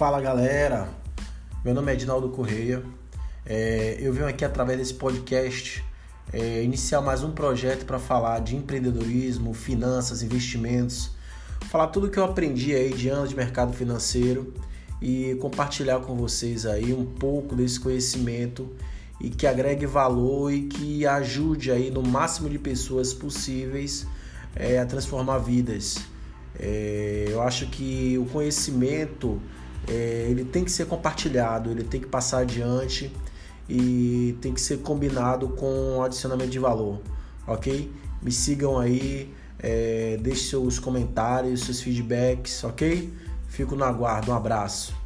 Fala galera, meu nome é Edinaldo Correia. É, eu venho aqui através desse podcast é, iniciar mais um projeto para falar de empreendedorismo, finanças, investimentos, falar tudo que eu aprendi aí de anos de mercado financeiro e compartilhar com vocês aí um pouco desse conhecimento e que agregue valor e que ajude aí no máximo de pessoas possíveis é, a transformar vidas. É, eu acho que o conhecimento é, ele tem que ser compartilhado, ele tem que passar adiante e tem que ser combinado com adicionamento de valor, ok? Me sigam aí, é, deixe seus comentários, seus feedbacks, ok? Fico no aguardo, um abraço.